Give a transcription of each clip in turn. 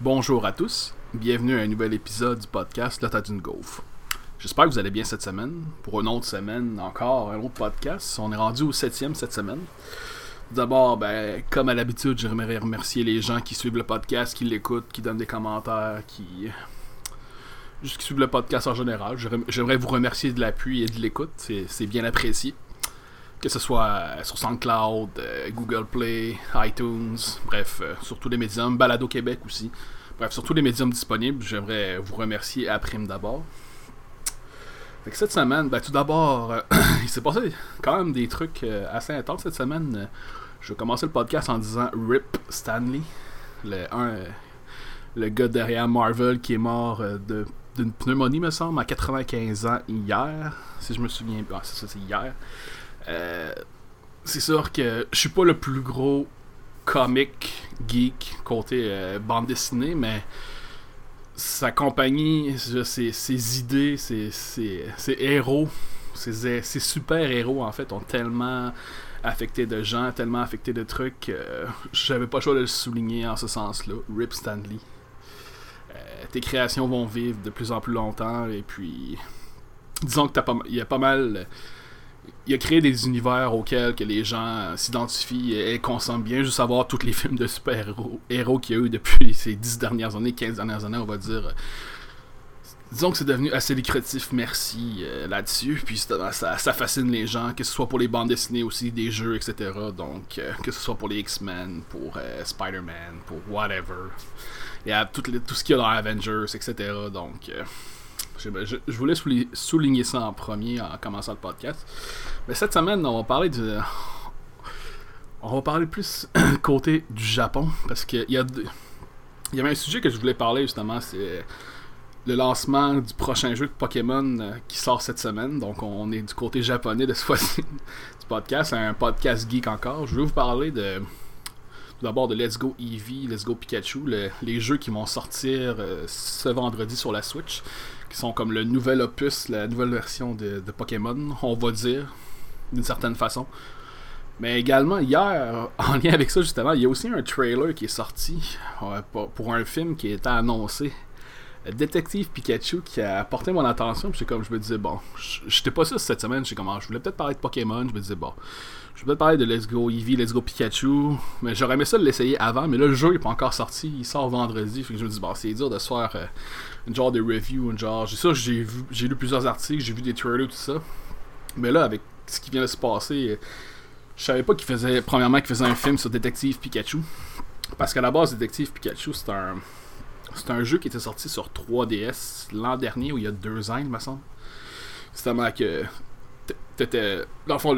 Bonjour à tous, bienvenue à un nouvel épisode du podcast La d'une gaufre. J'espère que vous allez bien cette semaine. Pour une autre semaine, encore un autre podcast. On est rendu au septième cette semaine. D'abord, ben, comme à l'habitude, j'aimerais remercier les gens qui suivent le podcast, qui l'écoutent, qui donnent des commentaires, qui. Juste qui suivent le podcast en général. J'aimerais vous remercier de l'appui et de l'écoute. C'est bien apprécié que ce soit euh, sur SoundCloud, euh, Google Play, iTunes, bref, euh, sur tous les médiums, Balado Québec aussi. Bref, sur tous les médiums disponibles, j'aimerais vous remercier à Prime d'abord. cette semaine, ben, tout d'abord, il s'est passé quand même des trucs assez intenses cette semaine. je vais commencer le podcast en disant RIP Stanley, le, le gars derrière Marvel qui est mort d'une pneumonie, me semble, à 95 ans hier, si je me souviens bien. c'est ça, c'est hier. Euh, c'est sûr que je suis pas le plus gros comic geek côté euh, bande dessinée, mais sa compagnie, ses, idées, ses, ses, héros, ses, super héros en fait ont tellement affecté de gens, tellement affecté de trucs que j'avais pas le choix de le souligner en ce sens-là. Rip Stanley. Euh, tes créations vont vivre de plus en plus longtemps et puis disons que il y a pas mal il a créé des univers auxquels que les gens s'identifient et consomment bien. Juste savoir tous les films de super-héros héros qu'il y a eu depuis ces 10 dernières années, 15 dernières années, on va dire. Disons que c'est devenu assez lucratif, merci euh, là-dessus. Puis ça, ça, fascine les gens, que ce soit pour les bandes dessinées aussi, des jeux, etc. Donc, euh, que ce soit pour les X-Men, pour euh, Spider-Man, pour whatever. Il y a tout, tout ce qu'il y a dans Avengers, etc. Donc, je, voulais souligner ça en premier en commençant le podcast. Mais cette semaine, on va parler de. On va parler plus côté du Japon. Parce qu'il y. Il y avait un sujet que je voulais parler justement, c'est le lancement du prochain jeu de Pokémon euh, qui sort cette semaine. Donc on est du côté japonais de ce fois-ci du podcast. Un podcast geek encore. Je vais vous parler de d'abord de Let's Go Eevee, Let's Go Pikachu, les jeux qui vont sortir euh, ce vendredi sur la Switch qui sont comme le nouvel opus, la nouvelle version de, Pokémon, on va dire, d'une certaine façon. Mais également, hier, en lien avec ça, justement, il y a aussi un trailer qui est sorti pour un film qui était annoncé. Détective Pikachu qui a porté mon attention. Puis comme je me disais, bon, j'étais pas sûr cette semaine. Je je voulais peut-être parler de Pokémon. Je me disais, bon, je vais peut-être parler de Let's Go Eevee, Let's Go Pikachu. Mais j'aurais aimé ça de l'essayer avant. Mais là, le jeu est pas encore sorti. Il sort vendredi. Fait que je me dis, bon, c'est dur de se faire euh, une genre de review. Une genre, j'ai vu, j'ai lu plusieurs articles, j'ai vu des trailers, tout ça. Mais là, avec ce qui vient de se passer, je savais pas qu'il faisait, premièrement, qu'il faisait un film sur Détective Pikachu. Parce qu'à la base, Détective Pikachu, c'est un c'est un jeu qui était sorti sur 3DS l'an dernier, ou il y a deux ans, il me semble. Justement que dans le fond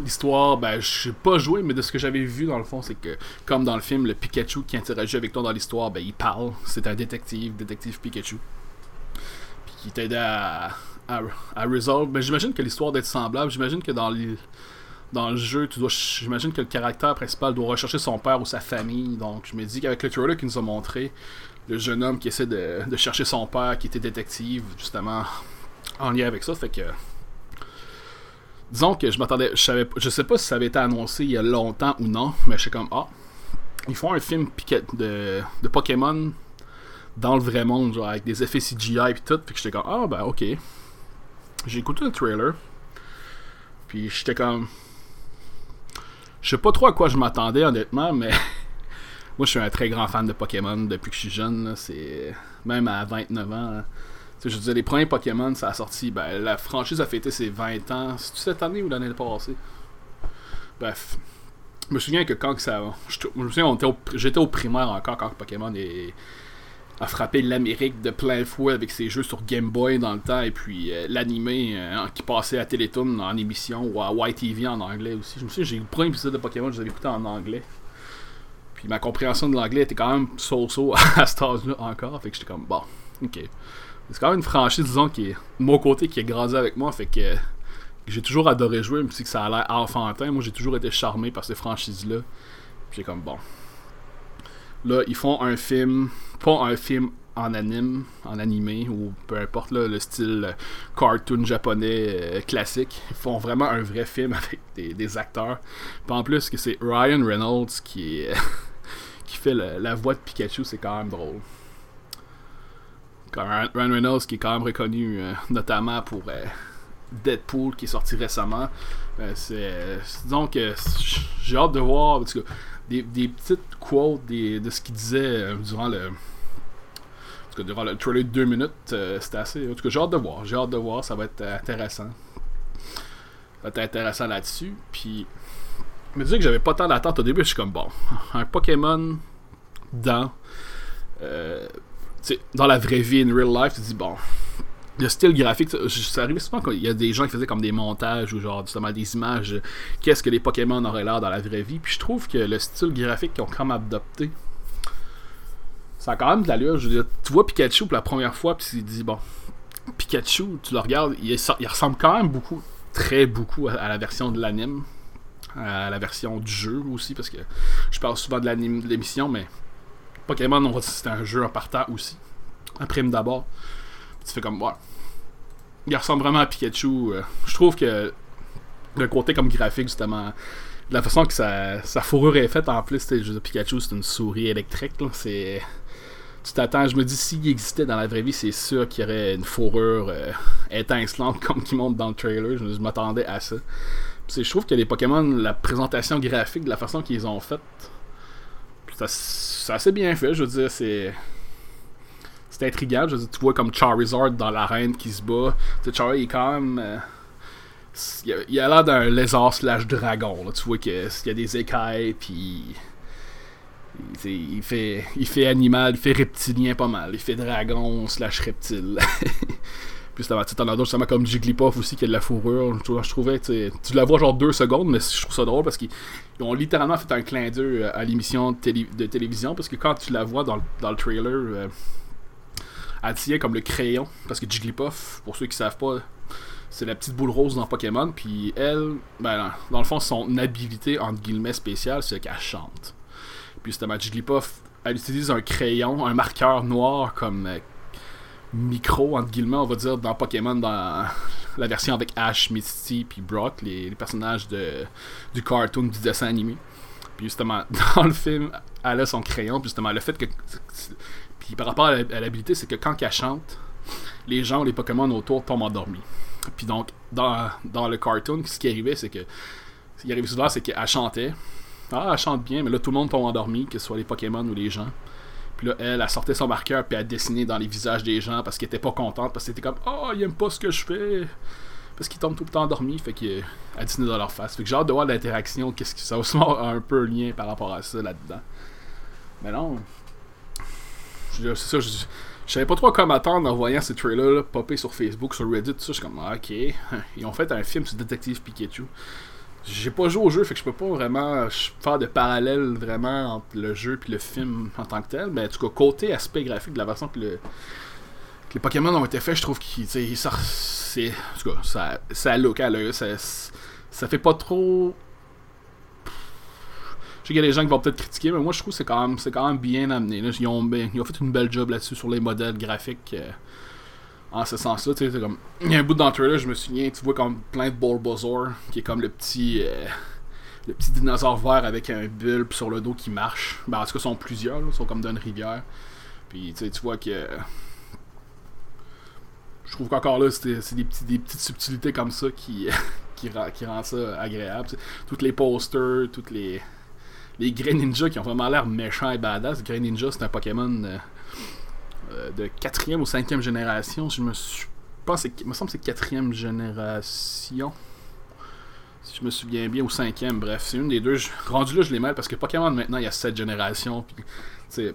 l'histoire ben je sais pas joué mais de ce que j'avais vu dans le fond c'est que comme dans le film le Pikachu qui interagit avec toi dans l'histoire ben il parle c'est un détective détective Pikachu puis qui t'aidait à, à, résoudre ben j'imagine que l'histoire doit être semblable j'imagine que dans le dans le jeu, tu dois, j'imagine que le caractère principal doit rechercher son père ou sa famille. Donc, je me dis qu'avec le trailer qu'il nous a montré, le jeune homme qui essaie de, chercher son père qui était détective, justement, en lien avec ça. Fait que. Disons que je m'attendais. Je savais je sais pas si ça avait été annoncé il y a longtemps ou non, mais je suis comme Ah, ils font un film de, de Pokémon dans le vrai monde, genre avec des effets CGI et tout. Que j'étais comme Ah, ben ok. J'ai écouté le trailer. Puis j'étais comme. Je sais pas trop à quoi je m'attendais, honnêtement, mais Moi, je suis un très grand fan de Pokémon depuis que je suis jeune. C'est même à 29 ans. Je veux dire, les premiers Pokémon, ça a sorti. Ben, la franchise a fêté ses 20 ans. C'est cette année ou l'année passée? Bref. Je me souviens que quand ça. Je, me souviens, j'étais au primaire encore quand Pokémon a frappé l'Amérique de plein fouet avec ses jeux sur Game Boy dans le temps et puis euh, l'animé euh, qui passait à Télétoon en émission ou à YTV en anglais aussi. Je me souviens, j'ai eu le premier épisode de Pokémon, je l'avais écouté en anglais. Puis ma compréhension de l'anglais était quand même so-so à cet âge-là encore. Fait que j'étais comme, bon, ok. C'est quand même une franchise, disons, qui est de mon côté, qui est grandi avec moi. Fait que j'ai toujours adoré jouer, même si ça a l'air enfantin. Moi, j'ai toujours été charmé par ces franchises-là. Puis j'ai comme, bon. Là, ils font un film, pas un film en anime, en animé, ou peu importe le style euh, cartoon japonais euh, classique. Ils font vraiment un vrai film avec des, acteurs. Puis en plus, que c'est Ryan Reynolds qui est. qui fait la voix de Pikachu, c'est quand même drôle. Ryan Reynolds, qui est quand même reconnu euh, notamment pour euh, Deadpool, qui est sorti récemment. Euh, c'est, que j'ai hâte de voir parce que des, petites quotes de ce qu'il disait durant le. durant le trailer de 2 minutes, c'était assez. En tout cas, j'ai hâte de voir. J'ai hâte de voir, ça va être intéressant. Ça va être intéressant là-dessus. Puis, je me disais que j'avais pas tant d'attente au début. Je suis comme bon, un Pokémon dans dans la vraie vie, in real life, tu dis, bon, le style graphique, ça arrive souvent qu'il y a des gens qui faisaient comme des montages ou genre justement des images, qu'est-ce que les Pokémon auraient l'air dans la vraie vie. Puis je trouve que le style graphique qu'ils ont quand même adopté, ça a quand même de l'allure. Je veux dire, tu vois Pikachu pour la première fois, puis tu te dis, bon, Pikachu, tu le regardes, il, ressemble quand même beaucoup, très beaucoup à, la version de l'anime, à la version du jeu aussi, parce que je parle souvent de l'anime de l'émission, mais Pokémon, on va c'est un jeu en partant aussi. Un prime d'abord. Tu fais comme, ouais. Il ressemble vraiment à Pikachu. Euh. je trouve que le côté comme graphique, justement, la façon que sa, fourrure est faite, en plus, de Pikachu, c'est une souris électrique. C'est. Tu t'attends, je me dis, s'il existait dans la vraie vie, c'est sûr qu'il y aurait une fourrure euh, étincelante comme qui monte dans le trailer. Je, m'attendais à ça. je trouve que les Pokémon, la présentation graphique, de la façon qu'ils ont faite, c'est assez bien fait, je veux dire, c'est. C'est intriguant, je veux dire, tu vois comme Charizard dans l'arène qui se bat. Tu Charizard, il est quand même. Euh, il a l'air d'un lézard slash dragon, là. Tu vois qu'il y a des écailles, puis. Il fait, il fait animal, il fait reptilien pas mal. Il fait dragon slash reptile. Puis t'en as d'autres justement comme Jigglypuff aussi qui a de la fourrure. Je, trouvais, tu la vois genre deux secondes, mais je trouve ça drôle parce qu'ils ont littéralement fait un clin d'œil à l'émission de, télévision parce que quand tu la vois dans, le trailer, euh, elle tient comme le crayon. Parce que Jigglypuff, pour ceux qui savent pas, c'est la petite boule rose dans Pokémon. Puis elle, ben, dans le fond, son habilité entre guillemets spéciale, c'est qu'elle chante. Puis justement, Jigglypuff, elle utilise un crayon, un marqueur noir comme euh, micro, entre guillemets, on va dire, dans Pokémon, dans la version avec Ash, Misty, puis Brock, les, personnages de, du cartoon, du dessin animé. Puis justement, dans le film, elle a son crayon, puis justement, le fait que. Puis par rapport à l'habilité, c'est que quand elle chante, les gens, les Pokémon autour tombent endormis. Puis donc, dans, dans le cartoon, ce qui arrivait, c'est que. Ce qui arrivait souvent, c'est qu'elle chantait. Ah, elle chante bien, mais là, tout le monde tombe endormi, que ce soit les Pokémon ou les gens. Puis là, elle, a sortait son marqueur puis elle dessiné dans les visages des gens parce qu'elle était pas contente, parce que c'était comme Oh, il aime pas ce que je fais. Parce qu'ils tombent tout le temps endormis, fait qu'elle a dessiné dans leur face. Fait que j'ai hâte de voir l'interaction, qu'est-ce que ça aussi un peu lien par rapport à ça là-dedans. Mais non. C'est ça, je, je savais pas trop comment attendre en voyant ces trailers popper sur Facebook, sur Reddit, tout ça. Je suis comme, ah, ok. Ils ont fait un film sur Détective Pikachu j'ai pas joué au jeu, fait que je peux pas vraiment faire de parallèle vraiment entre le jeu et le film en tant que tel. Mais en tout cas, côté aspect graphique de la façon que, le, les Pokémon ont été faits, je trouve qu'ils c'est, en tout cas, ça, ça look à l'œil, ça, ça fait pas trop. Je sais qu'il y a des gens qui vont peut-être critiquer, mais moi je trouve que c'est quand même, quand même bien amené. Ils, ont, ils, ont, fait une belle job là-dessus sur les modèles graphiques. Euh, en ce sens-là. Tu sais, comme. Il y a un bout le trailer, je me souviens, tu vois comme plein de Bulbasaur, qui est comme le petit. Euh, le petit dinosaure vert avec un bulbe sur le dos qui marche. Ben, en tout cas, sont plusieurs, ils sont comme dans rivière. Puis tu, sais, tu vois que. Je trouve qu'encore là, c'est des, des petites subtilités comme ça qui, qui, qui rendent ça agréable. Toutes les posters, toutes les. Les Greninja qui ont vraiment l'air méchants et badass. Greninja, c'est un Pokémon. Euh, de quatrième ou cinquième génération. Je me suis. pense il me semble que c'est quatrième génération. Si je me souviens bien, ou cinquième, bref, c'est une des deux. rendu là, je les mêle parce que Pokémon maintenant, il y a sept générations. Puis,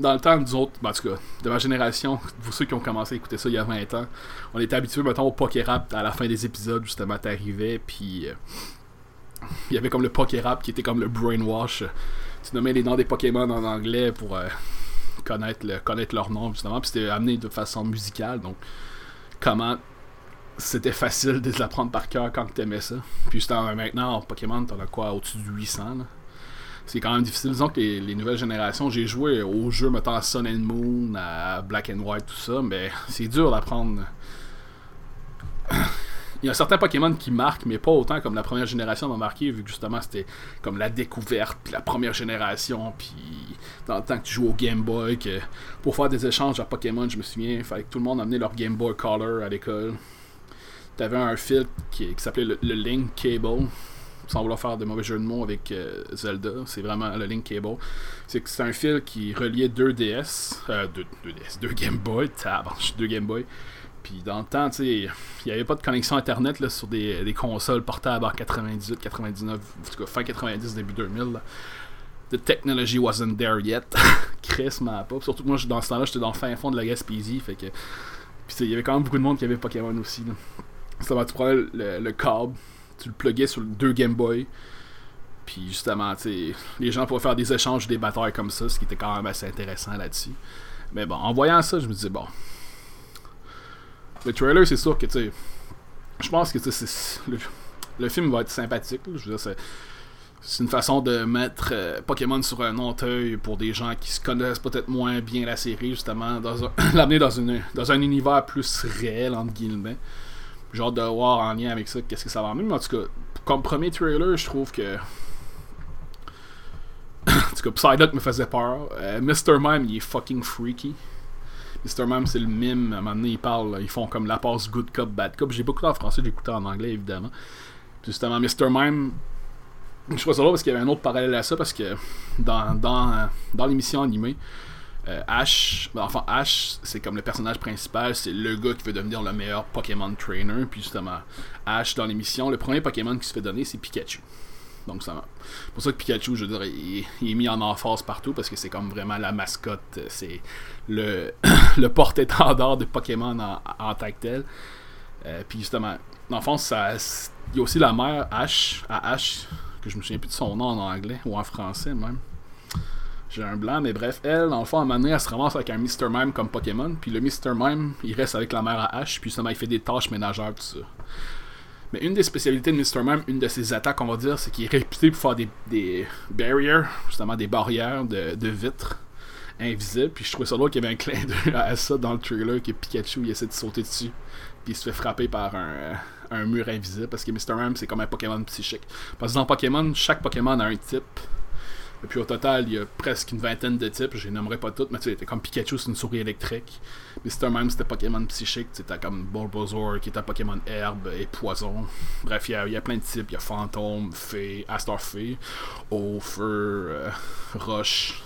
dans le temps nous autres, ben, en tout cas, de ma génération, vous ceux qui ont commencé à écouter ça il y a 20 ans, on était habitués, mettons, au Pokérap à la fin des épisodes, justement, t'arrivais, puis euh, il y avait comme le Pokérap qui était comme le brainwash. Tu nommais les noms des Pokémon en anglais pour euh, connaître, le, connaître leur nom, justement. Puis c'était amené de façon musicale. Donc, comment c'était facile de l'apprendre par cœur quand tu aimais ça. Puis maintenant, en Pokémon, t'en as quoi Au-dessus de 800. C'est quand même difficile. Disons que les, nouvelles générations, j'ai joué aux jeux, mettons à Sun and Moon, à Black and White, tout ça, mais c'est dur d'apprendre. Il y a certains Pokémon qui marquent, mais pas autant comme la première génération m'a marqué, vu que justement c'était comme la découverte, puis la première génération, puis dans le temps que tu joues au Game Boy, que pour faire des échanges à Pokémon, je me souviens, il fallait que tout le monde amenait leur Game Boy Color à l'école. T'avais un fil qui, s'appelait le, Link Cable, sans vouloir faire de mauvais jeux de mots avec euh, Zelda, c'est vraiment le Link Cable. C'est que c'est un fil qui reliait deux DS, euh, deux, DS, deux Game Boy, deux Game Boy puis dans le temps, tu il n'y avait pas de connexion Internet là, sur des, consoles portables en 98, 99, en tout cas fin 90, début 2000. The technology wasn't there yet. Chris m'a pas. Surtout que moi, dans ce temps-là, j'étais dans le fin fond de la Gaspésie. Fait que. Puis il y avait quand même beaucoup de monde qui avait Pokémon aussi. Là. tu prenais le, le, câble, tu le pluguais sur deux Game Boy. Puis justement, tu les gens pouvaient faire des échanges, des batailles comme ça, ce qui était quand même assez intéressant là-dessus. Mais bon, en voyant ça, je me disais, bon, le trailer, c'est sûr que, tu sais, je pense que le, le, film va être sympathique. je veux dire, c'est une façon de mettre euh, Pokémon sur un autre œil pour des gens qui se connaissent peut-être moins bien la série, justement, l'amener dans, dans un univers plus réel, entre guillemets. Genre de voir en lien avec ça, qu'est-ce que ça va amener. Mais en tout cas, comme premier trailer, je trouve que. en tout cas, Psyduck me faisait peur. Euh, Mr. Mime, il est fucking freaky. Mr. Mime, c'est le mime. À un moment donné, ils parlent, ils font comme la passe good cop, bad cop. J'ai beaucoup en français, j'ai écouté en anglais, évidemment. justement, Mr. Mime, je trouve ça là parce qu'il y avait un autre parallèle à ça, parce que dans, dans, dans l'émission animée, euh, Ash, ben, enfin Ash, c'est comme le personnage principal, c'est le gars qui veut devenir le meilleur Pokémon trainer. Puis justement, Ash dans l'émission, le premier Pokémon qui se fait donner, c'est Pikachu. Donc C'est pour ça que Pikachu, je dirais, il, est mis en emphase partout parce que c'est comme vraiment la mascotte, c'est le, le porte-étendard de Pokémon en, en tant que tel. Euh, puis justement, dans le fond, il y a aussi la mère Ash, à Ash, que je me souviens plus de son nom en anglais ou en français même. J'ai un blanc, mais bref, elle, dans le fond, à un moment donné, elle se ramasse avec un Mr. Mime comme Pokémon. Puis le Mr. Mime, il reste avec la mère à Ash, puis justement, il fait des tâches ménagères, tout ça. Mais une des spécialités de Mr. Mime, une de ses attaques, on va dire, c'est qu'il est réputé pour faire des, barriers, justement des barrières de, vitres invisibles. Puis je trouvais ça drôle qu'il y avait un clin d'œil à ça dans le trailer, que Pikachu il essaie de sauter dessus. Puis il se fait frapper par un, un mur invisible. Parce que Mr. Mime, c'est comme un Pokémon psychique. Parce que dans Pokémon, chaque Pokémon a un type. Et puis au total, il y a presque une vingtaine de types, je les nommerai pas toutes, mais tu sais, comme Pikachu, c'est une souris électrique. Mr. Mime, c'était Pokémon psychique, c'était comme Bulbasaur, qui était Pokémon herbe et poison. Bref, il y, a, plein de types, il y a fantôme, fée, Astar fée, eau, feu, euh, roche,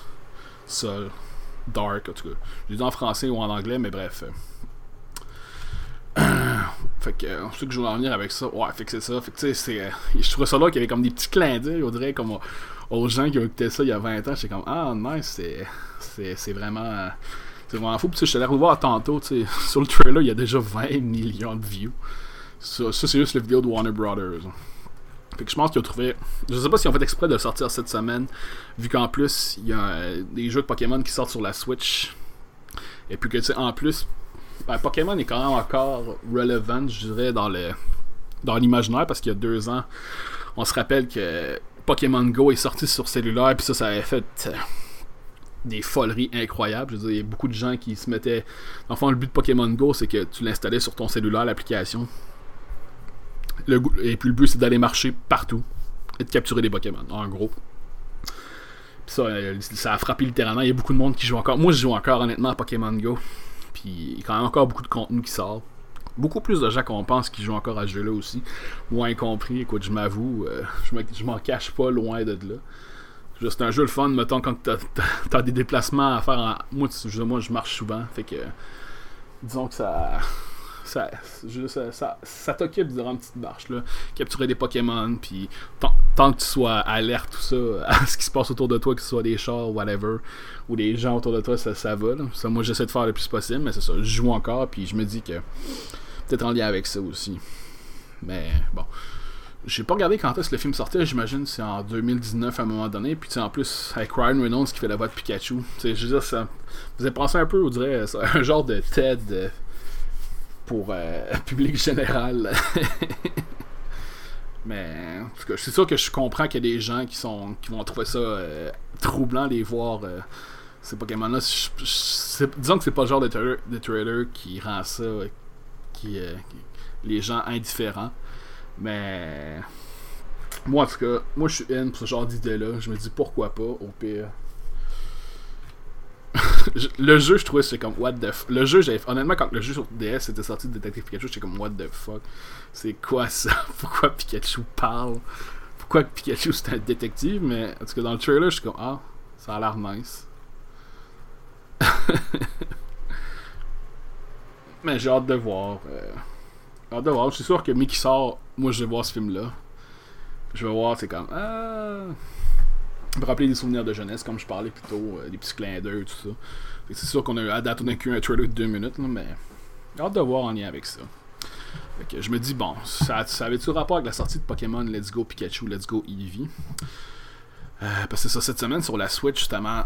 sol, dark, en tout cas. Je l'ai dit en français ou en anglais, mais bref. fait que, on sait que je voulais en venir avec ça. Ouais, fait que c'est ça. Fait que, tu sais, c'est. Euh, je trouvais ça là qu'il y avait comme des petits clins d'œil, on dirait, comme aux gens qui ont écouté ça il y a 20 ans. J'étais comme, ah, nice, c'est vraiment. C'est vraiment fou. Puis, je suis allé revoir tantôt, sur le trailer, il y a déjà 20 millions de views. Ça, c'est juste la vidéo de Warner Brothers. Fait que je pense qu'ils ont trouvé. Je sais pas s'ils ont fait exprès de sortir cette semaine, vu qu'en plus, il y a euh, des jeux de Pokémon qui sortent sur la Switch. Et puis que, tu sais, en plus, ben, Pokémon est quand même encore relevant, je dirais, dans le dans l'imaginaire, parce qu'il y a deux ans, on se rappelle que Pokémon Go est sorti sur cellulaire, puis ça, ça avait fait euh, des foleries incroyables. Je veux dire, il y a beaucoup de gens qui se mettaient. Enfin, le but de Pokémon Go, c'est que tu l'installais sur ton cellulaire, l'application. Et puis le but, c'est d'aller marcher partout et de capturer des Pokémon, en gros. ça, euh, ça a frappé littéralement. Il y a beaucoup de monde qui joue encore. Moi, je joue encore honnêtement à Pokémon Go. Puis il y a quand même encore beaucoup de contenu qui sort beaucoup plus de gens qu'on pense qui jouent encore à ce jeu-là aussi. Moins compris, écoute, je m'avoue, euh, je m'en cache pas loin de là. C'est un jeu le fun, mettons, quand t'as as, des déplacements à faire en. Moi, moi, je marche souvent, fait que. Disons que ça ça, ça, ça, t'occupe durant une petite marche. Là. Capturer des Pokémon, puis tant, que tu sois alerte, tout ça, à ce qui se passe autour de toi, que ce soit des chars, whatever, ou des gens autour de toi, ça, ça va. Ça, moi, j'essaie de faire le plus possible, mais c'est ça. Je joue encore, puis je me dis que peut-être en lien avec ça aussi. Mais bon. J'ai pas regardé quand est-ce que le film sortait, j'imagine c'est en 2019 à un moment donné. Puis en plus, avec Ryan Reynolds qui fait la voix de Pikachu. je veux dire, ça avez pensé un peu, on dirait, un genre de TED euh, pour euh, public général. Mais en tout cas, c'est sûr que je comprends qu'il y a des gens qui sont qui vont trouver ça euh, troublant les voir euh, ces Pokémon-là. Disons que c'est pas le genre de trailer, de trailer qui rend ça qui, les gens indifférents. Mais moi, en tout cas, moi je suis in pour ce genre d'idée-là. Je me dis pourquoi pas, au pire. le jeu, je trouvais c'est comme what the fuck. Le jeu, honnêtement quand le jeu sur DS était sorti de Detective Pikachu, j'étais comme what the fuck? C'est quoi ça? Pourquoi Pikachu parle? Pourquoi Pikachu c'est un détective? Mais en tout cas dans le trailer, je suis comme ah, ça a l'air nice. Mais j'ai hâte de voir. Euh, hâte de voir. Je suis sûr que Mickey sort, moi je vais voir ce film-là. Je vais voir, c'est comme. Ah, me rappeler des souvenirs de jeunesse, comme je parlais plus tôt, euh, des petits clins d'œil, tout ça. C'est sûr qu'on a à date, on a un trailer de 2 minutes, là, mais hâte de voir en lien avec ça. Fait je me dis, bon, ça, ça avait-tu rapport avec la sortie de Pokémon Let's Go Pikachu, Let's Go Eevee? Euh, Parce que ça, cette semaine sur la Switch, justement,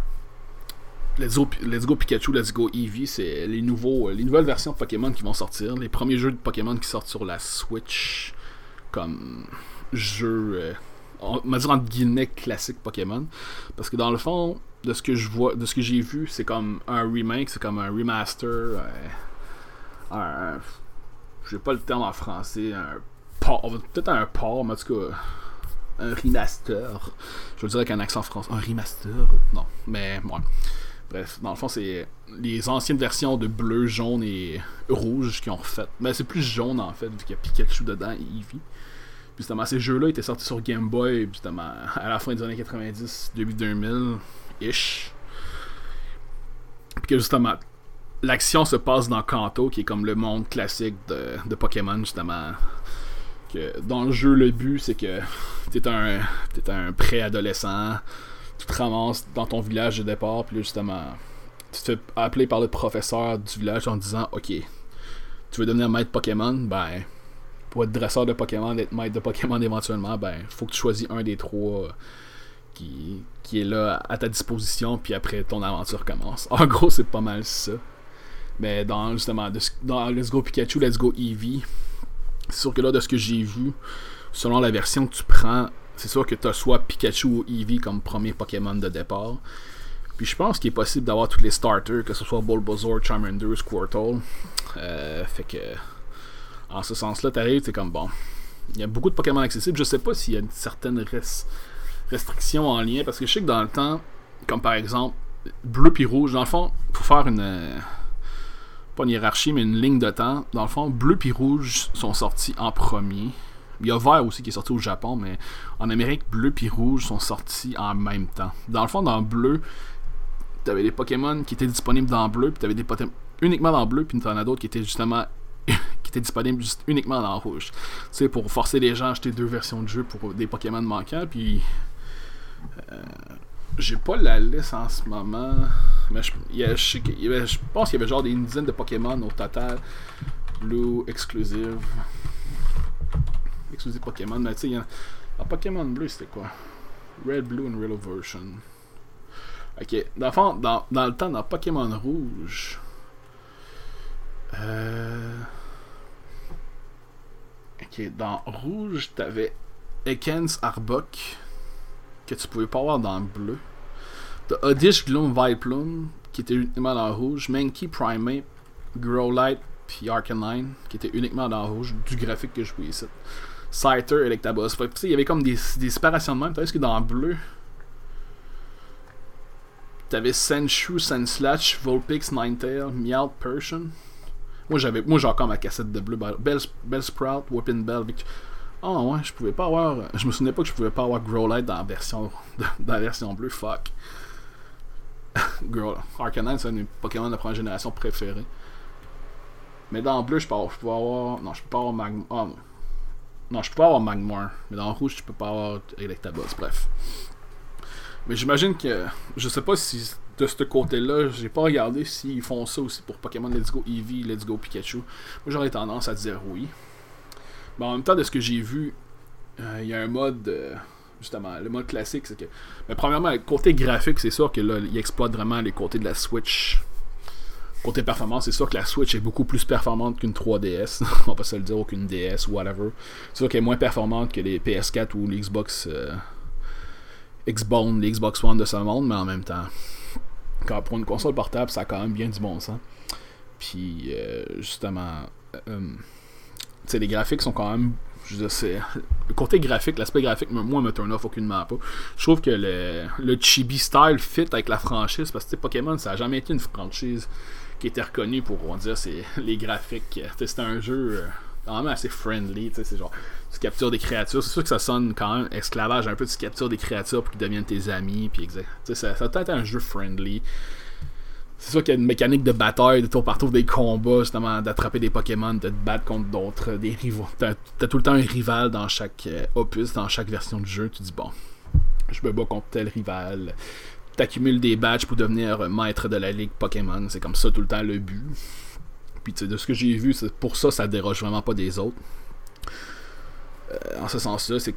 Let's Go, Pikachu, Let's Go Eevee, c'est les, nouveaux, les nouvelles versions de Pokémon qui vont sortir. Les premiers jeux de Pokémon qui sortent sur la Switch comme jeu. Euh, on va dire entre guillemets classique Pokémon. Parce que dans le fond, de ce que je vois, de ce que j'ai vu, c'est comme un remake, c'est comme un remaster, euh, un, j'ai pas le terme en français, un port, peut-être un port, mais en tout cas un remaster. Je veux dire avec un accent français, un remaster, non, mais moi. Bref, dans le fond, c'est les anciennes versions de bleu, jaune et rouge qui ont refait. Mais c'est plus jaune en fait, vu qu'il y a Pikachu dedans et Eevee justement, ces jeux-là étaient sortis sur Game Boy, justement, à la fin des années 90, début 2000-ish. Puis que justement, l'action se passe dans Kanto, qui est comme le monde classique de, Pokémon, justement. Que dans le jeu, le but, c'est que t'es un, es un préadolescent, tu te ramasses dans ton village de départ, puis justement, tu te fais appeler par le professeur du village en disant Ok, tu veux devenir maître Pokémon Ben, pour être dresseur de Pokémon, être maître de Pokémon éventuellement, ben faut que tu choisis un des trois qui, qui est là à ta disposition, puis après ton aventure commence. En gros, c'est pas mal ça. Mais dans justement dans Let's Go Pikachu, Let's Go Eevee, c'est sûr que là, de ce que j'ai vu, selon la version que tu prends, c'est sûr que tu as soit Pikachu ou Eevee comme premier Pokémon de départ. Puis je pense qu'il est possible d'avoir tous les starters, que ce soit Bulbasaur, Charmander, Squirtle. Euh, fait que en ce sens-là, t'arrives, c'est comme bon. Il y a beaucoup de Pokémon accessibles. Je sais pas s'il y a une certaine restriction en lien, parce que je sais que dans le temps, comme par exemple, bleu puis rouge, dans le fond, pour faire une. Pas une hiérarchie, mais une ligne de temps, dans le fond, bleu puis rouge sont sortis en premier. Il y a vert aussi qui est sorti au Japon, mais en Amérique, bleu puis rouge sont sortis en même temps. Dans le fond, dans bleu, t'avais des Pokémon qui étaient disponibles dans bleu, puis t'avais des Pokémon uniquement dans bleu, puis t'en as d'autres qui étaient justement qui était disponible juste uniquement dans rouge. Tu sais, pour forcer les gens à acheter deux versions de jeu pour des Pokémon manquants. Puis. Euh, j'ai pas la liste en ce moment. Mais je, je, pense qu'il y avait genre des dizaines de Pokémon au total. Blue, exclusive. Exclusive Pokémon. Mais tu sais, en Pokémon bleu, c'était quoi? Red, Blue and Real version. Ok, dans le dans, dans le temps, dans Pokémon rouge. Euh. Ok, dans rouge, t'avais Ekans Arbok, que tu pouvais pas avoir dans le bleu. T'as Oddish Gloom Vileplume, qui était uniquement dans rouge. Mankey Primate, Growlite, puis Arcanine, qui était uniquement dans rouge, du graphique que je voyais ici. Scyther, Electabuzz. il y avait comme des, des séparations de même. T'as que dans le bleu, t'avais Senshu, Senslash, Vulpix, Ninetale, Meowth, Persian. Moi, j'avais, moi, j'ai encore ma cassette de bleu. Bell, Sprout, Whipping Bell. Ah oh, ouais, je pouvais pas avoir. Je me souvenais pas que je pouvais pas avoir Growlite dans la version, dans la version bleue. Fuck. Grow, Arcanine, c'est un Pokémon de première génération préférés. Mais dans le bleu, je peux, peux avoir. Non, je peux pas avoir Magmar. Oh, non. je peux pas avoir Magmar. Mais dans rouge, je peux pas avoir Electabuzz. Bref. Mais j'imagine que. Je sais pas si de ce côté-là, j'ai pas regardé s'ils font ça aussi pour Pokémon Let's Go Eevee, Let's Go Pikachu. Moi, j'aurais tendance à dire oui. Mais en même temps, de ce que j'ai vu, euh, il y a un mode. Euh, justement, le mode classique, c'est que. Mais premièrement, le côté graphique, c'est sûr que là, il exploite vraiment les côtés de la Switch. Côté performance, c'est sûr que la Switch est beaucoup plus performante qu'une 3DS. On va se le dire, ou qu'une DS, whatever. C'est sûr qu'elle est moins performante que les PS4 ou les Xbox. Euh, Xbox One de ce monde, mais en même temps, quand pour une console portable, ça a quand même bien du bon sens. Puis, euh, justement, euh, les graphiques sont quand même. Je sais, le côté graphique, l'aspect graphique, moi, me turn off aucunement pas. Je trouve que le, le chibi style fit avec la franchise parce que Pokémon, ça a jamais été une franchise qui était reconnue pour, on dire, c'est les graphiques. C'était un jeu euh, quand même assez friendly, c'est genre, tu captures des créatures. C'est sûr que ça sonne quand même esclavage un peu, tu captures des créatures pour qu'ils deviennent tes amis, puis. Ça, ça a peut-être un jeu friendly. C'est sûr qu'il y a une mécanique de bataille de tour par tour, des combats, justement, d'attraper des Pokémon, de te battre contre d'autres, des rivaux. T'as as tout le temps un rival dans chaque euh, opus, dans chaque version du jeu. Tu dis, bon, je me bats contre tel rival. T'accumules des badges pour devenir maître de la ligue Pokémon. C'est comme ça tout le temps le but. Puis, de ce que j'ai vu, pour ça, ça déroge vraiment pas des autres. Euh, en ce sens-là, c'est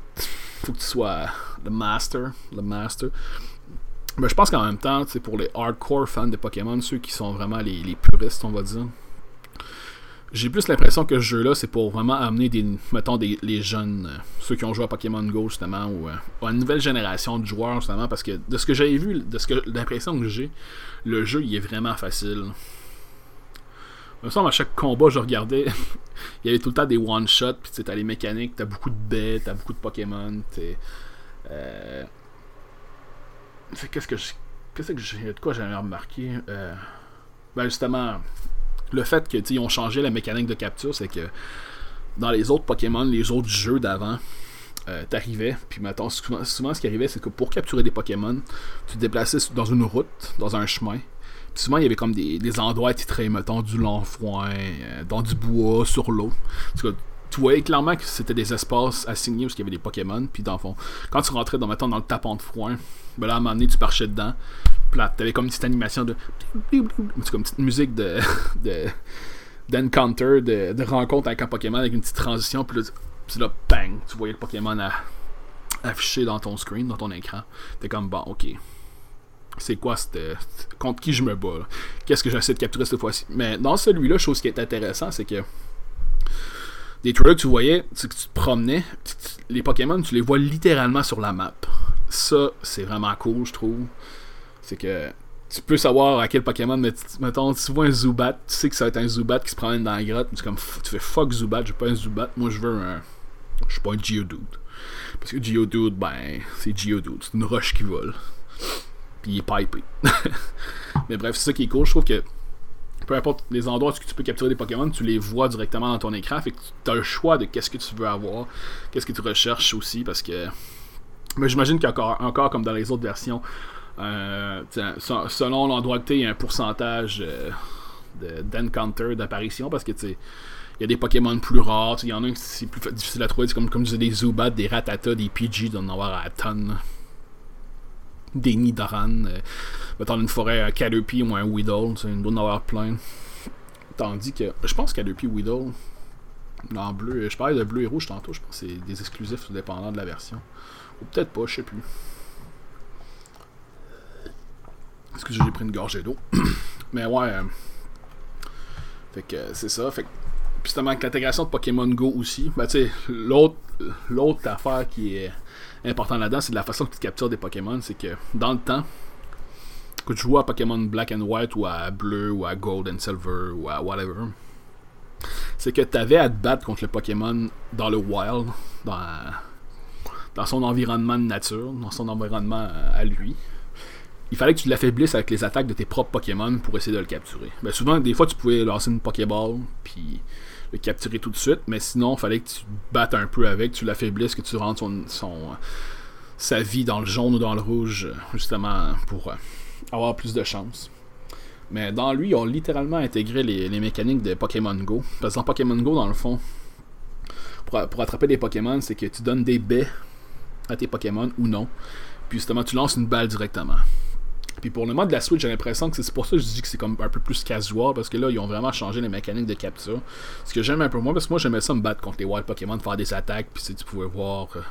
faut que tu sois le master. Le master. Mais je pense qu'en même temps, c'est pour les hardcore fans de Pokémon, ceux qui sont vraiment les, puristes, on va dire. J'ai plus l'impression que ce jeu-là, c'est pour vraiment amener des, mettons, des, les jeunes, euh, ceux qui ont joué à Pokémon Go, justement, ou, euh, à une nouvelle génération de joueurs, justement, parce que de ce que j'avais vu, de ce que l'impression que j'ai, le jeu, il est vraiment facile. Me semble à chaque combat, je regardais, il y avait tout le temps des one-shots, puis t'as les mécaniques, t'as beaucoup de bêtes, t'as beaucoup de Pokémon, t'es. Euh, qu'est-ce que qu'est-ce que j'ai de quoi j'avais remarqué euh, ben justement le fait que ils ont changé la mécanique de capture c'est que dans les autres Pokémon les autres jeux d'avant euh, t'arrivais puis maintenant souvent, ce qui arrivait c'est que pour capturer des Pokémon tu te déplaçais dans une route dans un chemin puis souvent il y avait comme des, des endroits titrés mettons du long foin euh, dans du bois sur l'eau tu voyais clairement que c'était des espaces assignés où il y avait des Pokémon. Puis dans le fond, quand tu rentrais dans, dans le tapon de foin, ben là, à un moment donné, tu marchais dedans. Là, t'avais comme une petite animation de. C'est comme une petite musique de. de d'encounter, de, de, rencontre avec un Pokémon avec une petite transition. Puis là, bang, tu voyais le Pokémon affiché dans ton screen, dans ton écran. T'es comme, bon, ok. C'est quoi cette. Contre qui je me bats Qu'est-ce que j'essaie de capturer cette fois-ci? Mais dans celui-là, chose qui est intéressant, c'est que des trailers que tu voyais, que tu te promenais, les Pokémon, tu les vois littéralement sur la map. Ça, c'est vraiment cool, je trouve. C'est que tu peux savoir à quel Pokémon, mais mettons, tu vois un Zubat, tu sais que ça va être un Zubat qui se promène dans la grotte, tu, comme, tu fais fuck Zubat, je veux pas un Zubat, moi je veux un. Je suis pas un Geodude. Parce que Geodude, ben, c'est Geodude, c'est une roche qui vole. Puis il est pipé. mais bref, c'est ça qui est cool, je trouve que peu importe les endroits où tu peux capturer des Pokémon, tu les vois directement dans ton écran. Fait que tu as le choix de qu'est-ce que tu veux avoir, qu'est-ce que tu recherches aussi, parce que. Mais j'imagine qu'encore encore comme dans les autres versions, euh, selon l'endroit que tu il y a un pourcentage euh, d'encounter, d'apparition, parce que tu. Il y a des Pokémon plus rares, il y en a qui c'est plus difficile à trouver, comme, comme je disais, des Zubat, des Ratata, des Pidgey, d'en avoir à tonnes des Nidoran. Euh, mettons une forêt à Caterpie ou un Weedle, il doit en avoir plein. Tandis que je pense Caterpie Weedle, en bleu, je parlais de bleu et rouge tantôt, je pense que c'est des exclusifs dépendant de la version. Ou peut-être pas, je sais plus. Est-ce que j'ai pris une gorgée d'eau? Mais ouais. Euh, fait que c'est ça. Fait que justement avec l'intégration de Pokémon Go aussi, ben tu sais, l'autre l'autre affaire qui est important là-dedans, c'est de la façon que tu captures des Pokémon. C'est que dans le temps, que tu joues à Pokémon Black and White ou à Bleu ou à Gold and Silver ou à whatever, c'est que tu avais à te battre contre le Pokémon dans le wild, dans, dans son environnement de nature, dans son environnement à lui. Il fallait que tu l'affaiblisses avec les attaques de tes propres Pokémon pour essayer de le capturer. Ben souvent, des fois, tu pouvais lancer une Pokéball, puis le capturer tout de suite, mais sinon, il fallait que tu battes un peu avec, tu l'affaiblisses, que tu rentres son, son, sa vie dans le jaune ou dans le rouge, justement, pour euh, avoir plus de chance. Mais dans lui, ils ont littéralement intégré les, mécaniques de Pokémon Go. Parce que dans Pokémon Go, dans le fond, pour, pour attraper des Pokémon, c'est que tu donnes des baies à tes Pokémon ou non. Puis justement, tu lances une balle directement. Puis pour le mode de la Switch, j'ai l'impression que c'est pour ça que je dis que c'est comme un peu plus casual, parce que là, ils ont vraiment changé les mécaniques de capture. Ce que j'aime un peu moins, parce que moi, j'aimais ça me battre contre les wild Pokémon, faire des attaques, puis tu pouvais voir. Euh,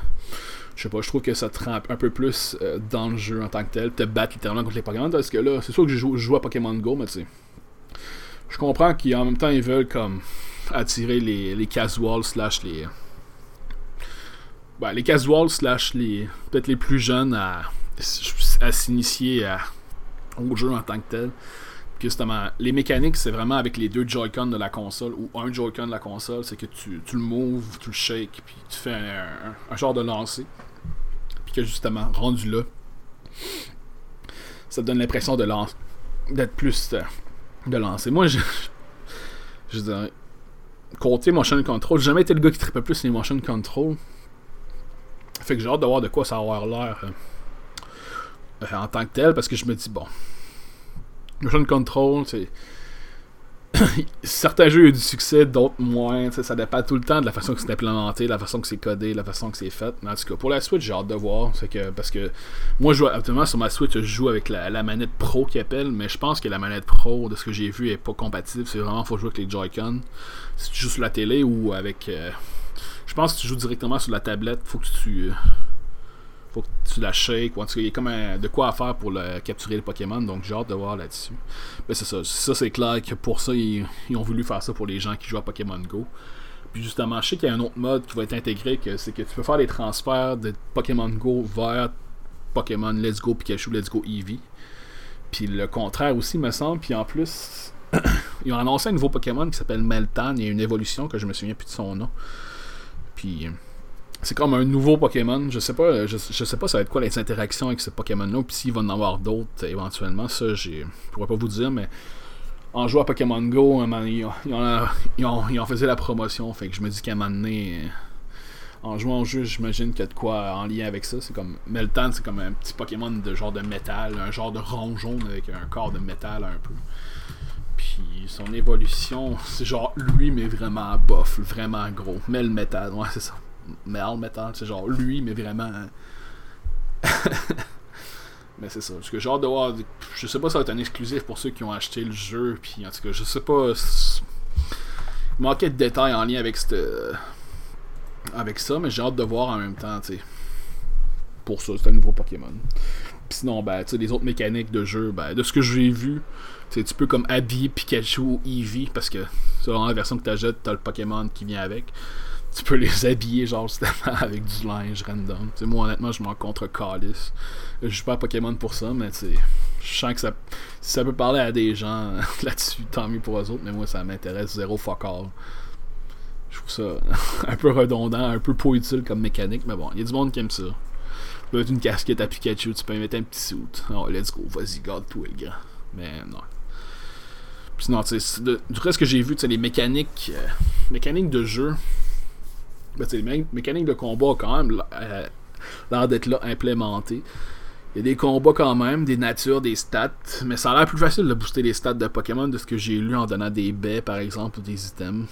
je sais pas, je trouve que ça te rend un peu plus euh, dans le jeu en tant que tel, te battre littéralement contre les Pokémon, parce que là, c'est sûr que je joue, à Pokémon Go, mais tu sais. Je comprends qu'en même temps, ils veulent comme attirer les, les casuals slash les. Ben, les casuals slash les. Peut-être les plus jeunes à, à s'initier à au jeu en tant que tel. Puis justement, les mécaniques, c'est vraiment avec les deux Joy-Con de la console ou un Joy-Con de la console, c'est que tu, tu, le moves, tu le shakes, puis tu fais un, genre de lancer. Puis que justement, rendu là, ça te donne l'impression de lancer, d'être plus euh, de lancer. Moi, je, je dirais, côté motion control, j'ai jamais été le gars qui tripait plus les motion control. Fait que j'ai hâte de voir de quoi ça va avoir l'air euh, euh, en tant que tel, parce que je me dis, bon, motion control, c'est. Certains jeux ont eu du succès, d'autres moins. Ça dépend tout le temps de la façon que c'est implémenté, de la façon que c'est codé, de la façon que c'est fait. Mais en tout cas, pour la Switch, j'ai hâte de voir. Que, parce que moi, je joue, actuellement sur ma Switch, je joue avec la, manette Pro qui appelle, mais je pense que la manette Pro, de ce que j'ai vu, est pas compatible. C'est vraiment, faut jouer avec les Joy-Con. Si tu joues sur la télé ou avec. Euh, je pense que tu joues directement sur la tablette, faut que tu. Euh, faut que tu la shakes. En tout cas, il y a comme de quoi à faire pour capturer le Pokémon. Donc j'ai hâte de voir là-dessus. Mais c'est ça. Ça, c'est clair que pour ça, ils, ont voulu faire ça pour les gens qui jouent à Pokémon Go. Puis justement, je sais qu'il y a un autre mode qui va être intégré, que c'est que tu peux faire des transferts de Pokémon Go vers Pokémon Let's Go Pikachu, Let's Go Eevee. Puis le contraire aussi, me semble. Puis en plus, ils ont annoncé un nouveau Pokémon qui s'appelle Meltan. Il y a une évolution que je me souviens plus de son nom. Puis c'est comme un nouveau Pokémon. Je sais pas, je, sais pas ça va être quoi les interactions avec ce Pokémon-là. Puis s'il va en avoir d'autres éventuellement, ça je pourrais pas vous dire, mais en jouant à Pokémon Go, ils, ont, fait la promotion. Fait que je me dis qu'à un moment donné, en jouant au jeu, j'imagine qu'il y a de quoi en lien avec ça. C'est comme Meltan, c'est comme un petit Pokémon de genre de métal, un genre de rond jaune avec un corps de métal un peu. Puis son évolution, c'est genre lui, mais vraiment bof, vraiment gros. Mais ouais, c'est ça metal, c'est genre lui, mais vraiment. mais c'est ça. Parce que de voir. Je sais pas si ça va être un exclusif pour ceux qui ont acheté le jeu. Puis en tout cas, je sais pas. Il manquait de détails en lien avec cette. Avec ça, mais j'ai hâte de voir en même temps, tu sais. Pour ça, c'est un nouveau Pokémon. Sinon, ben, tu sais, les autres mécaniques de jeu, ben, de ce que j'ai vu, tu peux comme habiller Pikachu ou Eevee, parce que, dans la version que tu achètes, t'as le Pokémon qui vient avec tu peux les habiller genre justement avec du linge random. Moi honnêtement je m'en contre calice. Je joue pas à Pokémon pour ça, mais tu je sens que ça, si ça peut parler à des gens là-dessus, tant mieux pour eux autres, mais moi ça m'intéresse zéro fuck all. Je trouve ça un peu redondant, un peu pas utile comme mécanique, mais bon, il y a du monde qui aime ça. Tu peux une casquette à Pikachu, tu peux mettre un petit suit. Oh, let's go, vas-y, garde-toi, le grand. Mais non. Puis non, tu sais, du reste que j'ai vu, tu sais, les mécaniques, euh, mécaniques de jeu, ben, les mécaniques de combat quand même euh, l'air d'être là implémentées. Il y a des combats quand même, des natures, des stats, mais ça a l'air plus facile de booster les stats de Pokémon de ce que j'ai lu en donnant des baies par exemple ou des items.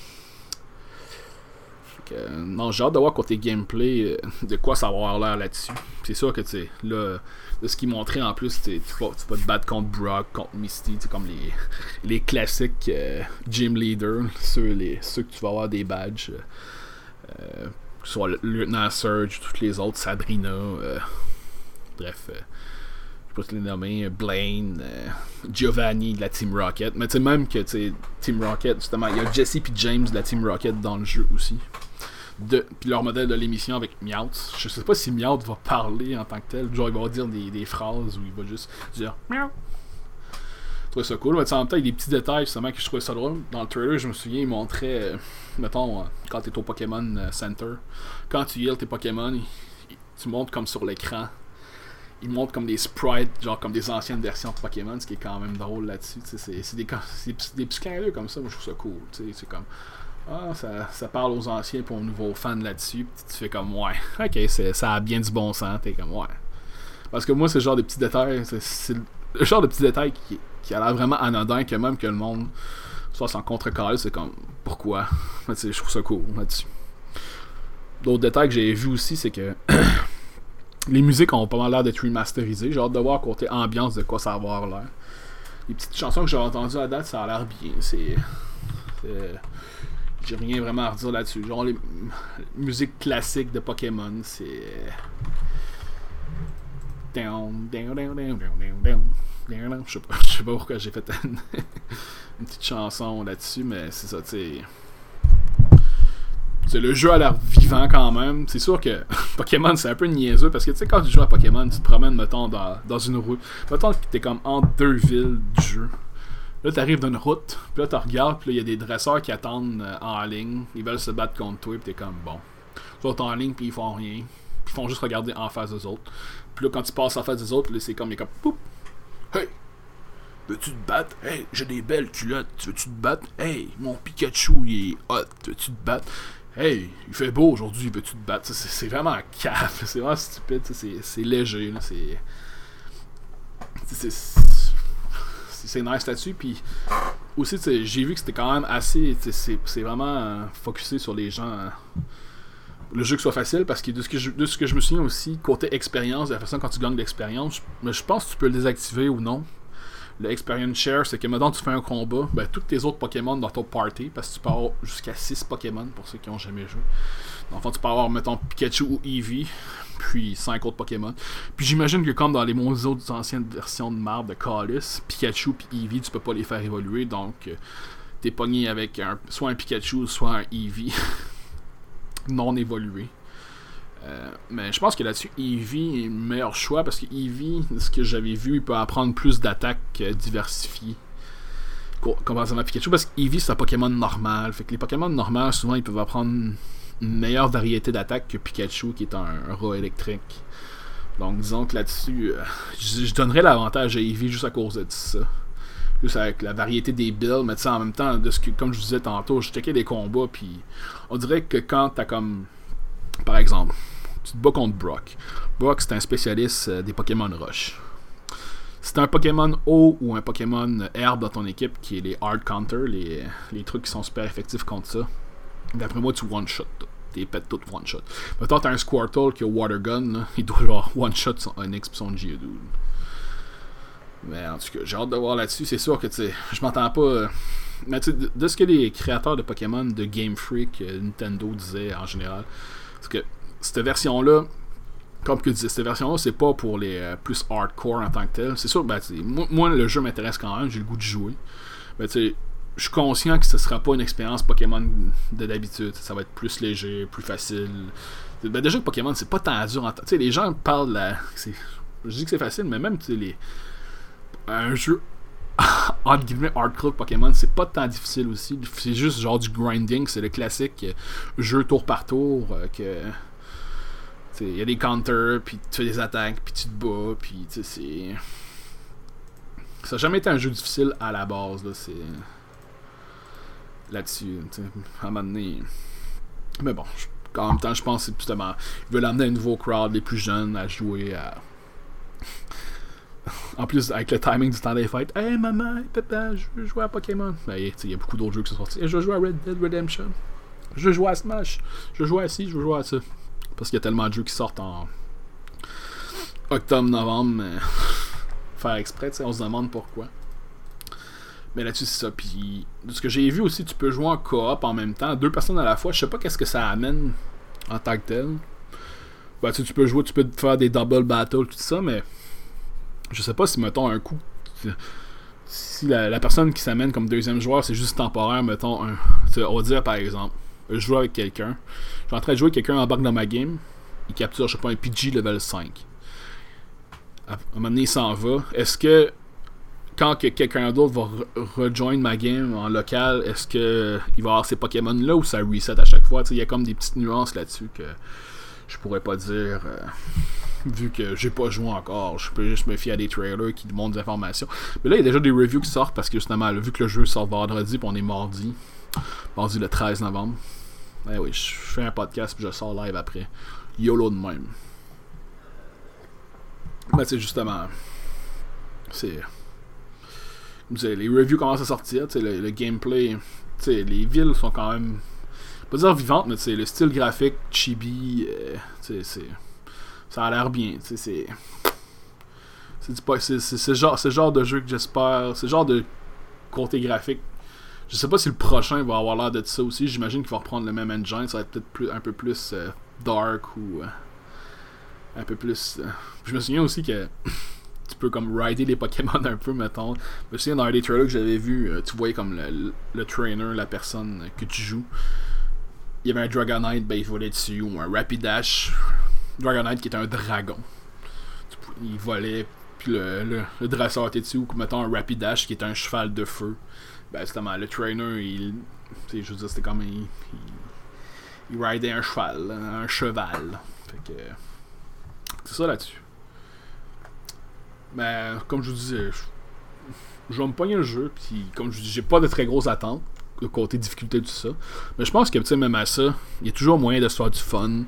non, j'ai hâte de voir côté gameplay euh, de quoi ça va avoir l'air là-dessus. C'est sûr que tu sais, là, de ce qu'ils montraient en plus, tu vas, tu vas te battre contre Brock, contre Misty, comme les, les classiques euh, Gym Leader, ceux, les, ceux que tu vas avoir des badges. Euh, soit le lieutenant Surge, toutes les autres, Sabrina, euh, bref, euh, je sais pas les nommer, Blaine, Giovanni de la Team Rocket, mais tu sais, même que Team Rocket, justement, il y a Jesse et James de la Team Rocket dans le jeu aussi. Puis leur modèle de l'émission avec Meowth. Je sais pas si Meowth va parler en tant que tel. Genre, il va dire des, des phrases ou il va juste dire Meow trouvais ça cool. Mais en même temps, il y a des petits détails justement que je trouvais ça drôle. Dans le trailer, je me souviens, il montrait, euh, mettons, euh, quand tu es au Pokémon euh, Center, quand tu heals tes Pokémon, tu montes comme sur l'écran. Il montre comme des sprites, genre comme des anciennes versions de Pokémon, ce qui est quand même drôle là-dessus. C'est des, des, petits clins comme ça, moi je trouve ça cool. C'est comme. Ah, ça, parle aux anciens pour aux nouveaux fans là-dessus. Tu fais comme, ouais, ok, ça a bien du bon sens. T'es comme, ouais. Parce que moi, c'est le genre de petits détails. C'est le genre de petits détails qui, qui a l'air vraiment anodin que même que le monde soit sans contrecarrer, c'est comme pourquoi? Je trouve ça cool là-dessus. D'autres détails que j'ai vu aussi, c'est que les musiques ont pas mal l'air d'être remasterisées. J'ai hâte de voir côté ambiance de quoi ça va avoir l'air. Les petites chansons que j'ai entendues à date, ça a l'air bien. C'est. J'ai rien vraiment à redire là-dessus. Genre les musiques classiques de Pokémon, c'est. Down, down, down, down, down, down. Je sais pas, je sais pas pourquoi j'ai fait une, petite chanson là-dessus, mais c'est ça, tu sais. Le jeu a l'air vivant quand même. C'est sûr que Pokémon, c'est un peu niaiseux parce que tu sais, quand tu joues à Pokémon, tu te promènes, mettons, dans, dans une rue. Mettons que t'es comme entre deux villes du jeu. Là, t'arrives d'une route, puis là, tu regardes, puis là, il y a des dresseurs qui attendent euh, en ligne. Ils veulent se battre contre toi, puis t'es comme bon. Tu vas en ligne, puis ils font rien. Puis ils font juste regarder en face des autres. Puis là, quand tu passes en face des autres, là, c'est comme, il comme, poup! Hey! Veux-tu te battre? Hey, j'ai des belles culottes. Veux-tu te battre? Hey, mon Pikachu, il est hot. Veux-tu te battre? Hey, il fait beau aujourd'hui, veux-tu te battre? C'est vraiment caf, c'est vraiment stupide, c'est léger, c'est. C'est nice là-dessus, puis aussi, j'ai vu que c'était quand même assez. C'est vraiment euh, focusé sur les gens. Euh, le jeu que soit facile, parce que de ce que je, de ce que je me souviens aussi, côté expérience, de la façon quand tu gagnes de l'expérience, je, pense que tu peux le désactiver ou non le experience share, c'est que maintenant tu fais un combat, ben tous tes autres Pokémon dans ton party, parce que tu peux avoir jusqu'à 6 Pokémon pour ceux qui ont jamais joué. Enfin, tu peux avoir, mettons, Pikachu ou Eevee, puis 5 autres Pokémon. Puis j'imagine que comme dans les autres anciennes versions de marbre de Callis, Pikachu et Eevee, tu peux pas les faire évoluer, donc euh, t'es pogné avec soit un Pikachu, soit un Eevee non évolué. Euh, mais je pense que là-dessus, Eevee est le meilleur choix parce que Eevee, ce que j'avais vu, il peut apprendre plus d'attaques euh, diversifiées. Comparativement à Pikachu, parce que Eevee c'est un Pokémon normal. Fait que les Pokémon normaux, souvent, ils peuvent apprendre une meilleure variété d'attaques que Pikachu, qui est un, rat électrique. Donc, disons que là-dessus, euh, je, donnerais l'avantage à Eevee juste à cause de ça. Juste avec la variété des builds, mais en même temps, de ce que, comme je vous disais tantôt, je checkais des combats, puis on dirait que quand t'as comme. Par exemple, tu te bats contre Brock. Brock, c'est un spécialiste euh, des Pokémon Rush. C'est un Pokémon eau ou un Pokémon herbe dans ton équipe qui est les hard counter, les, les trucs qui sont super effectifs contre ça. D'après moi, tu one-shot T'es pètes tout one-shot. Maintenant, t'as un Squirtle qui a Water Gun, il doit genre one-shot son Onyx pis son Geodude. Mais en tout cas, j'ai hâte de voir là-dessus. C'est sûr que tu sais, je m'entends pas. Mais de, de, ce que les créateurs de Pokémon de Game Freak, euh, Nintendo disaient en général, c'est que cette version-là, comme que disais, cette version-là, c'est pas pour les euh, plus hardcore en tant que tel. C'est sûr, ben, moi, le jeu m'intéresse quand même, j'ai le goût de jouer. Mais tu je suis conscient que ce sera pas une expérience Pokémon de d'habitude. Ça va être plus léger, plus facile. Ben, déjà, Pokémon, c'est pas tant dur en les gens parlent la. Je dis que c'est facile, mais même, les. Un jeu entre guillemets hardcore Pokémon, c'est pas tant difficile aussi. C'est juste genre du grinding, c'est le classique euh, jeu tour par tour euh, que il y a des counters, puis tu fais des attaques, puis tu te bats, puis c'est. Ça n'a jamais été un jeu difficile à la base, là, c'est. Là-dessus, à un moment donné. Mais bon, en même temps, je pense que justement, ils veulent amener un nouveau crowd, les plus jeunes, à jouer à. En plus, avec le timing du temps des fêtes, hey maman, papa, je veux jouer à Pokémon. Ben, il y a beaucoup d'autres jeux qui sont sortis. je veux jouer à Red Dead Redemption. Je veux jouer à Smash. Je veux jouer à ci, je veux jouer à ça. Parce qu'il y a tellement de jeux qui sortent en octobre, novembre, mais faire exprès, on se demande pourquoi. Mais là-dessus, c'est ça. Puis, de ce que j'ai vu aussi, tu peux jouer en coop en même temps, deux personnes à la fois. Je sais pas qu'est-ce que ça amène en tant que tel. Ben, tu, peux jouer, tu peux faire des double battles, tout ça, mais je sais pas si, mettons, un coup. Si la, personne qui s'amène comme deuxième joueur, c'est juste temporaire, mettons, un, on va dire par exemple, je joue avec quelqu'un. Je suis en train de jouer quelqu'un bas dans ma game. Il capture, je sais pas, un PG level 5. À un moment donné, il s'en va. Est-ce que quand que quelqu'un d'autre va rejoindre ma game en local, est-ce que il va avoir ces Pokémon là ou ça reset à chaque fois? Il y a comme des petites nuances là-dessus que je pourrais pas dire. Euh, vu que j'ai pas joué encore, je peux juste me fier à des trailers qui montrent des informations. Mais là, il y a déjà des reviews qui sortent parce que justement, vu que le jeu sort vendredi, puis on est mardi, mardi le 13 novembre. Ben oui, je fais un podcast puis je sors live après. YOLO de même. Ben c'est justement. C'est. Les reviews commencent à sortir, le, le gameplay. Les villes sont quand même. Pas dire vivantes, mais le style graphique, chibi. Euh, c'est ça a l'air bien. C'est c'est ce genre, genre de jeu que j'espère. C'est genre de côté graphique je sais pas si le prochain va avoir l'air de ça aussi. J'imagine qu'il va reprendre le même engine. Ça va être peut-être un peu plus euh, dark ou. Euh, un peu plus. Euh, je me souviens aussi que tu peux comme rider les Pokémon un peu, mettons. Je me souviens dans un des trailers que j'avais vu, tu voyais comme le, trainer, la personne que tu joues. Il y avait un Dragonite, ben il volait dessus, ou un Rapidash. Dragonite qui est un dragon. Il volait, Puis le, le, le dresseur Tetsu, ou mettons un Rapidash qui est un cheval de feu. Ben justement, le trainer, il. Je veux dire, c'était comme. Il, il, ridait un cheval, un cheval. Fait que. C'est ça là-dessus. Mais comme je vous disais, je, je vais me le jeu, puis comme je vous dis, j'ai pas de très grosses attentes, le côté difficulté, tout ça. Mais je pense que, tu sais, même à ça, il y a toujours moyen de se faire du fun.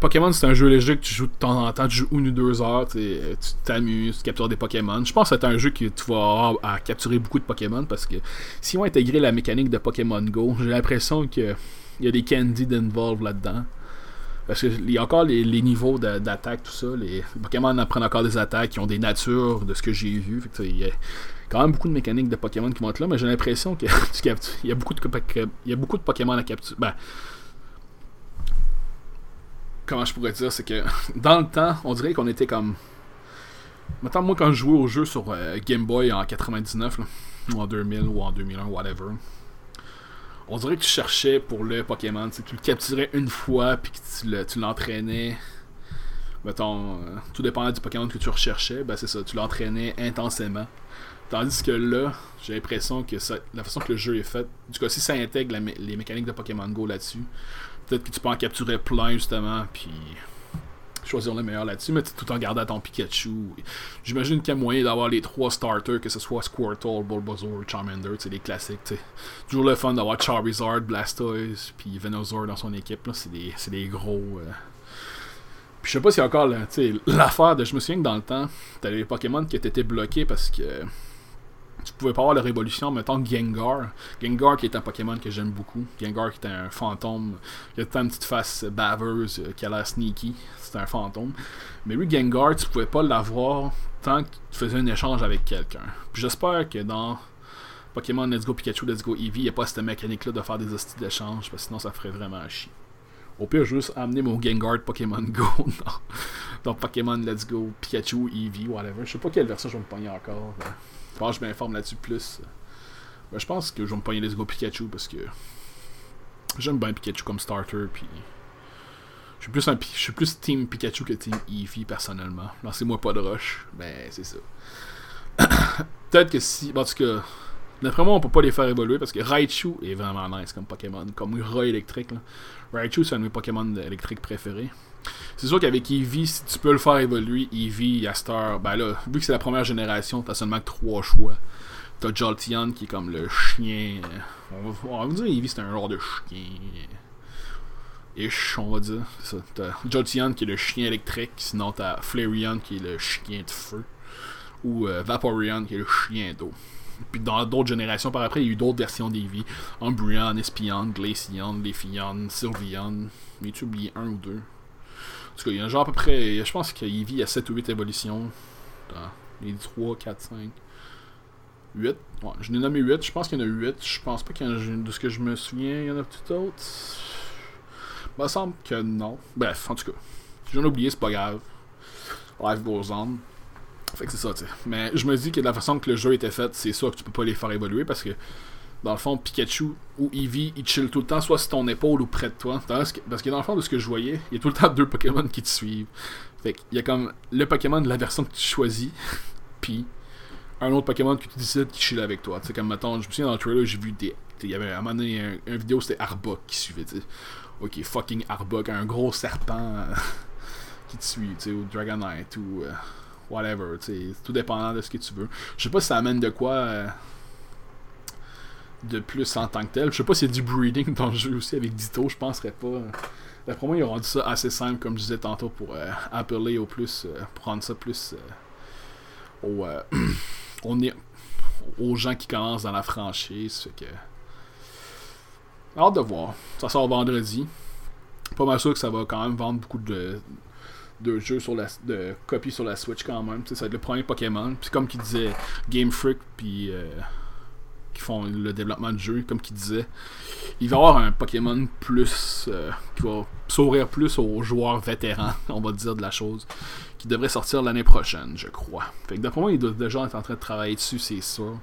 Pokémon, c'est un jeu léger que tu joues de temps en temps, tu joues une ou deux heures, tu t'amuses, tu captures des Pokémon. Je pense que c'est un jeu que tu vas avoir à capturer beaucoup de Pokémon parce que si on intégrer la mécanique de Pokémon Go, j'ai l'impression qu'il y a des candies d'involve là-dedans. Parce qu'il y a encore les, niveaux d'attaque, tout ça. Les, Pokémon apprennent encore des attaques qui ont des natures de ce que j'ai vu. y a quand même beaucoup de mécaniques de Pokémon qui vont être là, mais j'ai l'impression qu'il y, a beaucoup de, y a beaucoup de Pokémon à capturer. Ben, comment je pourrais dire, c'est que dans le temps, on dirait qu'on était comme. Maintenant, moi, quand je jouais au jeu sur euh, Game Boy en 99, ou en 2000, ou en 2001, whatever, on dirait que tu cherchais pour le Pokémon. Tu le capturais une fois, puis que tu l'entraînais. mettons, euh, tout dépendant du Pokémon que tu recherchais, ben c'est ça, tu l'entraînais intensément. Tandis que là, j'ai l'impression que la façon que le jeu est fait, du coup, si ça intègre les mécaniques de Pokémon Go là-dessus, peut-être que tu peux en capturer plein justement, puis choisir le meilleur là-dessus, mais tout en gardant ton Pikachu. J'imagine qu'il y a moyen d'avoir les trois starters, que ce soit Squirtle, Bulbasaur, Charmander, c'est les classiques. T'sais. Toujours le fun d'avoir Charizard, Blastoise, puis Venusaur dans son équipe. C'est des, des, gros. Euh. Puis je sais pas a encore l'affaire de. Je me souviens que dans le temps, t'avais les Pokémon qui étaient bloqués parce que tu pouvais pas avoir la révolution, mettons Gengar. Gengar qui est un Pokémon que j'aime beaucoup. Gengar qui est un fantôme. Il a une petite face baveuse euh, qui a l'air sneaky. C'est un fantôme. Mais lui, Gengar, tu pouvais pas l'avoir tant que tu faisais un échange avec quelqu'un. Puis j'espère que dans Pokémon Let's Go Pikachu, Let's Go Eevee, il n'y a pas cette mécanique-là de faire des hosties d'échange, parce que sinon ça ferait vraiment chier. Au pire, juste amener mon Gengar de Pokémon Go dans, Pokémon Let's Go Pikachu, Eevee, whatever. Je sais pas quelle version je vais me pogner encore. Je m'informe là-dessus plus. Ben, je pense que je vais me pogner Let's Go Pikachu parce que j'aime bien Pikachu comme starter. Puis je suis plus, un, je suis plus Team Pikachu que Team Eevee personnellement. Lancez-moi pas de rush. Ben, c'est ça. Peut-être que si. en tout cas, d'après moi, on peut pas les faire évoluer parce que Raichu est vraiment nice comme Pokémon. Comme Rat électrique. Là. Raichu, c'est un de mes Pokémon électriques préférés. C'est sûr qu'avec Eevee, si tu peux le faire évoluer, Eevee, Yastar, ben là, vu que c'est la première génération, t'as seulement trois choix. T'as Jolteon qui est comme le chien. Euh, on va, dire Eevee c'est un genre de chien. Ish, on va dire. T'as Jolteon qui est le chien électrique, sinon t'as Flareon qui est le chien de feu. Ou euh, Vaporeon qui est le chien d'eau. Puis dans d'autres générations par après, il y a eu d'autres versions d'Eevee. Umbreon, Espion, Glaceon, Leafeon, Sylveon. Mais tu oublié un ou deux tout cas, il y a un genre à peu près. Je pense qu'il vit à 7 ou 8 évolutions. Les 3, 4, 5. 8. Ouais, je l'ai nommé 8. Je pense qu'il y en a 8. Je pense pas qu'il y en a. De ce que je me souviens, il y en a tout autre. Il me semble que non. Bref, en tout cas. Si j'en ai oublié, c'est pas grave. Life goes on. Fait que c'est ça, tu sais. Mais je me dis que de la façon que le jeu était fait, c'est sûr que tu peux pas les faire évoluer parce que dans le fond, Pikachu ou Eevee, ils chill tout le temps, soit sur ton épaule ou près de toi. Parce que, dans le fond, de ce que je voyais, il y a tout le temps deux Pokémon qui te suivent. Fait qu'il y a comme le Pokémon de la version que tu choisis, puis un autre Pokémon que tu décides qui chill avec toi. C'est comme, mettons, je me souviens dans le trailer, j'ai vu des. Il y avait à un moment donné, un, vidéo, c'était Arbok qui suivait, tu Ok, fucking Arbok, un gros serpent qui te suit, tu sais, ou Dragonite, ou euh, whatever, tu sais, tout dépendant de ce que tu veux. Je sais pas si ça amène de quoi. Euh, de plus en tant que tel. Je sais pas s'il y a du breeding dans le jeu aussi avec Ditto, je penserais pas. D'après moi, ils ont rendu ça assez simple, comme je disais tantôt, pour euh, appeler au plus, euh, pour rendre ça plus euh, aux, aux gens qui commencent dans la franchise. Fait que. Hâte de voir. Ça sort vendredi. Pas mal sûr que ça va quand même vendre beaucoup de, de jeux sur la de copies sur la Switch quand même. ça va être le premier Pokémon. Puis comme qui disait Game Freak puis qui font le développement du jeu, comme qu'il disait, il va y avoir un Pokémon plus euh, qui va sourire plus aux joueurs vétérans, on va dire de la chose, qui devrait sortir l'année prochaine, je crois. Fait que d'après moi, il doit déjà être en train de travailler dessus, c'est sûr.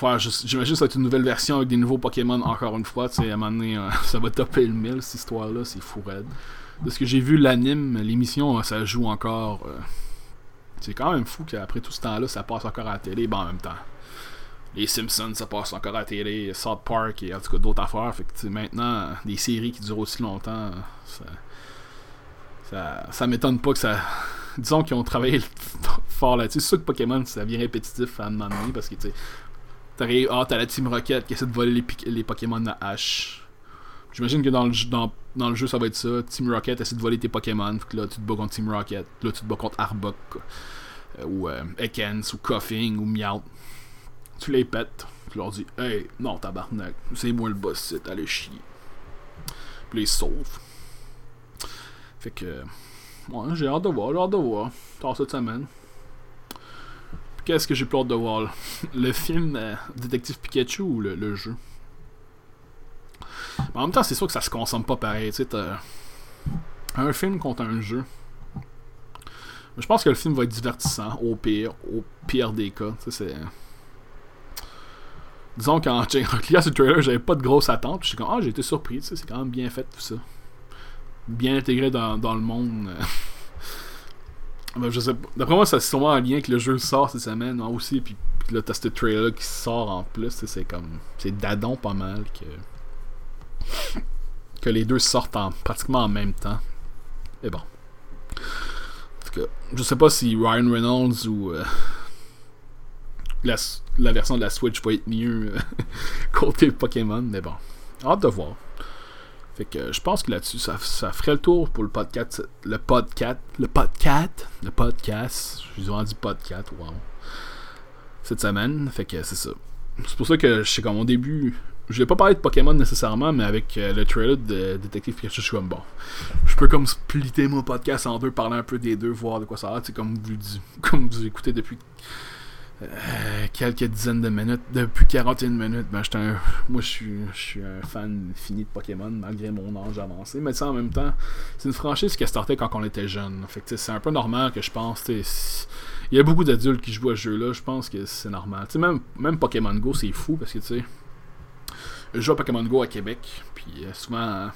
J'imagine que ça va être une nouvelle version avec des nouveaux Pokémon encore une fois. À un moment donné, euh, ça va topper le 1000 cette histoire-là, c'est fou raide. de ce que j'ai vu, l'anime, l'émission, ça joue encore. Euh, c'est quand même fou qu'après tout ce temps-là, ça passe encore à la télé. Bon, en même temps, les Simpsons, ça passe encore à la télé, South Park et en tout cas d'autres affaires. Fait que maintenant, des séries qui durent aussi longtemps, ça, ça, ça m'étonne pas que ça. Disons qu'ils ont travaillé fort là-dessus. C'est sûr que Pokémon, ça devient répétitif à un moment donné parce que tu sais. Ah, t'as la Team Rocket qui essaie de voler les, les Pokémon de Ash. J'imagine que dans le, dans, le jeu, ça va être ça. Team Rocket essaie de voler tes Pokémon. Fait que là, tu te bats contre Team Rocket. Là, tu te bats contre Arbok. Euh, ou euh, Ekans, ou Coughing, ou Meowth. Tu les pètes. Tu leur dis Hey, non, tabarnak. C'est moi le boss, c'est allez chier. Puis les sauve. Fait que. Ouais, j'ai hâte de voir, j'ai hâte de voir. Tard cette semaine. Qu'est-ce que j'ai hâte de voir Le film euh, Détective Pikachu ou le, jeu? En même temps, c'est sûr que ça se consomme pas pareil. Un film contre un jeu. Je pense que le film va être divertissant, au pire, au pire des cas. Disons qu'en cliquant sur le trailer, j'avais pas de grosses attentes. Je suis comme, ah, j'ai été surpris, c'est quand même bien fait tout ça bien intégré dans, le monde. sais D'après moi, c'est sûrement un lien avec le jeu sort cette semaine moi aussi. Puis, puis là, t'as ce trailer qui sort en plus. C'est comme. C'est dadon pas mal que. Que les deux sortent en, pratiquement en même temps. Mais bon. En tout je sais pas si Ryan Reynolds ou. Euh, la, version de la Switch va être mieux euh, côté Pokémon, mais bon. Hâte de voir. Fait que je pense que là-dessus, ça, ferait le tour pour le podcast. Le podcast. Le podcast. Le podcast. Je vous ai dit podcast, wow. Cette semaine. Fait que c'est ça. C'est pour ça que je sais comme au début. Je vais pas parler de Pokémon nécessairement, mais avec euh, le trailer de Detective Pikachu, je suis comme bon. Je peux comme splitter mon podcast en deux, parler un peu des deux, voir de quoi ça a. C'est comme vous, comme vous écoutez depuis euh, quelques dizaines de minutes, depuis 41 minutes, ben, un, moi je suis, je suis un fan fini de Pokémon malgré mon âge avancé. Mais en même temps, c'est une franchise qui a starté quand on était jeune. Fait c'est un peu normal que je pense. Il y a beaucoup d'adultes qui jouent à ce jeu-là, je pense que c'est normal. même, même Pokémon Go, c'est fou parce que tu sais, je joue à Pokémon Go à Québec, puis euh, souvent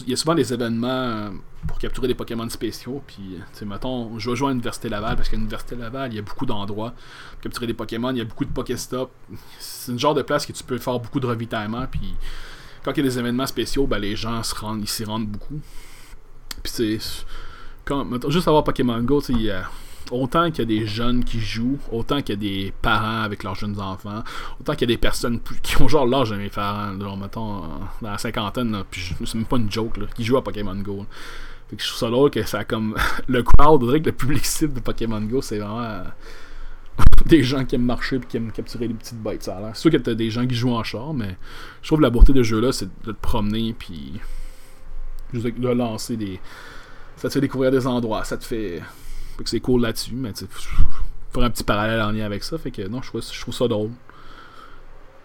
il y a souvent des événements euh, pour capturer des Pokémon spéciaux. Puis, sais, mettons, je vais jouer à l'Université Laval parce qu'à l'Université Laval, il y a beaucoup d'endroits pour capturer des Pokémon. Il y a beaucoup de Pokéstop. C'est une genre de place que tu peux faire beaucoup de ravitaillement. Puis, quand il y a des événements spéciaux, ben, les gens se rendent, ils s'y rendent beaucoup. Puis, c'est. Juste avoir Pokémon Go, il y autant qu'il y a des jeunes qui jouent, autant qu'il y a des parents avec leurs jeunes enfants, autant qu'il y a des personnes qui ont genre l'âge de mes parents, genre, mettons, dans la cinquantaine, puis c'est même pas une joke, là, qui jouent à Pokémon Go. Fait que je trouve ça drôle que ça comme. le crowd, on dirait que le public cible de Pokémon Go, c'est vraiment. des gens qui aiment marcher et qui aiment capturer des petites bêtes, ça a. C'est sûr que t'as des gens qui jouent en char, mais je trouve que la beauté de ce jeu-là, c'est de te promener, puis. juste de lancer des. Ça te fait découvrir des endroits, ça te fait fait que c'est cool là-dessus, mais tu faire un petit parallèle en lien avec ça. Fait que non, je trouve, je trouve ça drôle.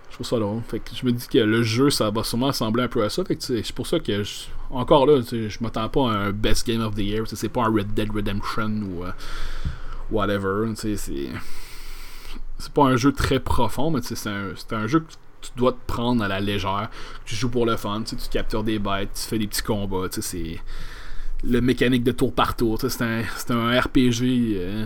Je trouve ça drôle. Fait que je me dis que le jeu, ça va sûrement ressembler un peu à ça. Fait que c'est pour ça que, encore là, je m'attends pas à un Best Game of the Year. C'est pas un Red Dead Redemption ou uh, whatever. C'est c'est pas un jeu très profond, mais c'est un, un jeu que tu dois te prendre à la légère. Tu joues pour le fun, tu captures des bêtes, tu fais des petits combats. C'est le mécanique de tour par tour. C'est un, un, RPG euh,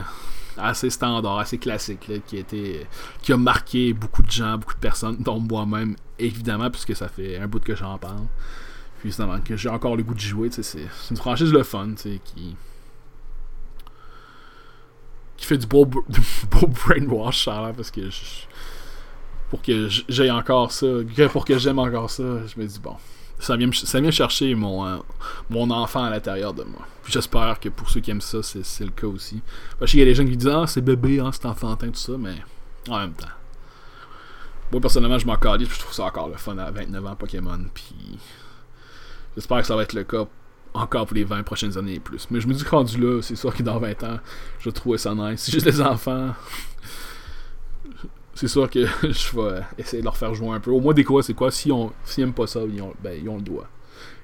assez standard, assez classique, qui, a été, qui a marqué beaucoup de gens, beaucoup de personnes, dont moi-même, évidemment, puisque ça fait un bout que j'en parle. Puis justement, que j'ai encore le goût de jouer. C'est une franchise le fun, qui qui fait du beau, beau brainwash, ça parce que pour que j'aille encore ça, pour que j'aime encore ça, je me dis bon, ça vient, chercher mon, euh, mon enfant à l'intérieur de moi. J'espère que pour ceux qui aiment ça, c'est le cas aussi. Parce qu'il y a des gens qui disent Ah, c'est bébé, hein, c'est enfantin, tout ça, mais en même temps. Moi, personnellement, je m'en calise, je trouve ça encore le fun à 29 ans Pokémon. Puis j'espère que ça va être le cas encore pour les 20 prochaines années et plus. Mais je me dis que rendu là, c'est sûr que dans 20 ans, je vais trouver ça nice. Si j'ai des enfants, c'est sûr que je vais essayer de leur faire jouer un peu. Au moins, des quoi, c'est quoi S'ils on, aiment pas ça, ils ont, ben, ils ont le doigt.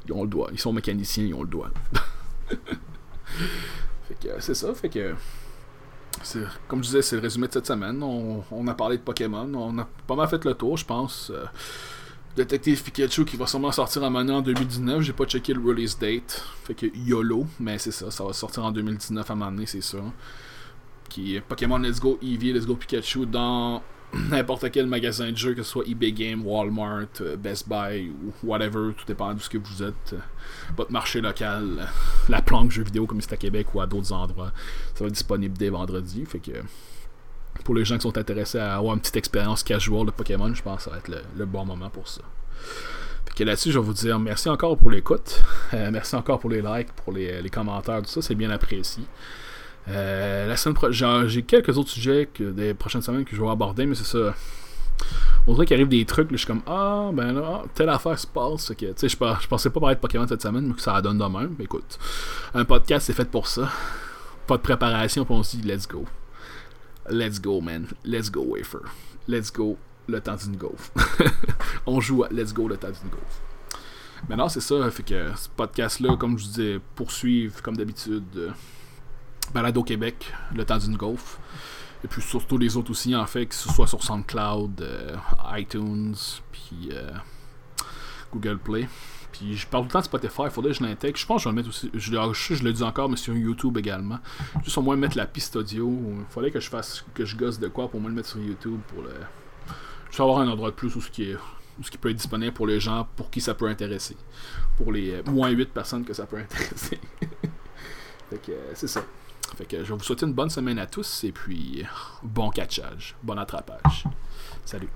Ils ont le doigt. Ils sont mécaniciens, ils ont le doigt. fait que c'est ça, fait que. Comme je disais, c'est le résumé de cette semaine. On, a parlé de Pokémon. On a pas mal fait le tour, je pense. Euh, Detective Pikachu qui va sûrement sortir en en 2019. J'ai pas checké le release date. Fait que YOLO, mais c'est ça, ça va sortir en 2019 à un c'est sûr. Qui Pokémon Let's Go Eevee, Let's Go Pikachu dans n'importe quel magasin de jeux, que ce soit eBay Game, Walmart, euh, Best Buy ou whatever, tout dépend de ce que vous êtes. Votre marché local, la planque jeux vidéo comme c'est à Québec ou à d'autres endroits, ça va être disponible dès vendredi. Fait que pour les gens qui sont intéressés à avoir une petite expérience casual de Pokémon, je pense que ça va être le, bon moment pour ça. Fait que là-dessus, je vais vous dire merci encore pour l'écoute. Euh, merci encore pour les likes, pour les, commentaires, tout ça, c'est bien apprécié. Euh, la semaine prochaine, j'ai quelques autres sujets des prochaines semaines que je vais aborder, mais c'est ça. On dirait qu'il arrive des trucs, je suis comme Ah, ben là, telle affaire se passe. Que, je, je pensais pas parler de Pokémon cette semaine, mais que ça donne de même. Écoute, un podcast, c'est fait pour ça. Pas de préparation, puis on se dit Let's go. Let's go, man. Let's go, Wafer. Let's go, le temps d'une golf. on joue à Let's go, le temps d'une golf. Maintenant, c'est ça. Fait que ce podcast-là, comme je vous disais, poursuivre, comme d'habitude, euh, Balado Québec, le temps d'une golf. Et puis surtout les autres aussi, en fait, que ce soit sur SoundCloud, euh, iTunes, puis euh, Google Play. Puis je parle tout le temps de Spotify, il faudrait que je l'intègre. Je pense que je vais le mettre aussi. Je, je, je le dis encore, mais sur YouTube également. Juste au moins mettre la piste audio. Il faudrait que je fasse que je gosse de quoi pour moi le mettre sur YouTube pour le. Juste avoir un endroit de plus où ce qui est. ce qui peut être disponible pour les gens pour qui ça peut intéresser. Pour les euh, moins 8 personnes que ça peut intéresser. fait que c'est ça. Fait que je vous souhaiter une bonne semaine à tous et puis bon catchage, bon attrapage. Salut.